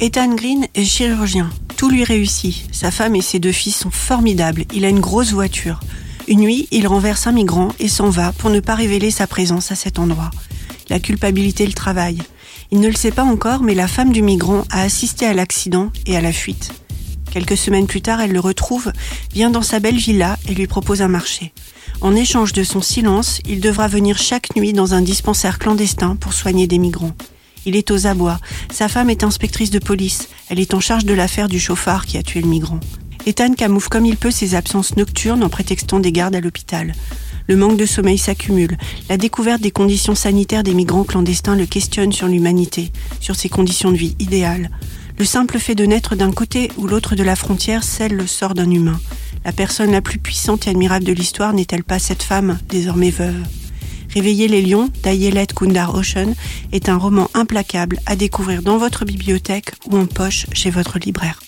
Ethan Green est chirurgien. Tout lui réussit. Sa femme et ses deux fils sont formidables. Il a une grosse voiture. Une nuit, il renverse un migrant et s'en va pour ne pas révéler sa présence à cet endroit. La culpabilité le travaille. Il ne le sait pas encore, mais la femme du migrant a assisté à l'accident et à la fuite. Quelques semaines plus tard, elle le retrouve, vient dans sa belle villa et lui propose un marché. En échange de son silence, il devra venir chaque nuit dans un dispensaire clandestin pour soigner des migrants. Il est aux abois. Sa femme est inspectrice de police. Elle est en charge de l'affaire du chauffard qui a tué le migrant. Ethan camoufle comme il peut ses absences nocturnes en prétextant des gardes à l'hôpital. Le manque de sommeil s'accumule. La découverte des conditions sanitaires des migrants clandestins le questionne sur l'humanité, sur ses conditions de vie idéales. Le simple fait de naître d'un côté ou l'autre de la frontière scelle le sort d'un humain. La personne la plus puissante et admirable de l'histoire n'est-elle pas cette femme, désormais veuve? Réveiller les lions d'Ayelet Kundar Ocean est un roman implacable à découvrir dans votre bibliothèque ou en poche chez votre libraire.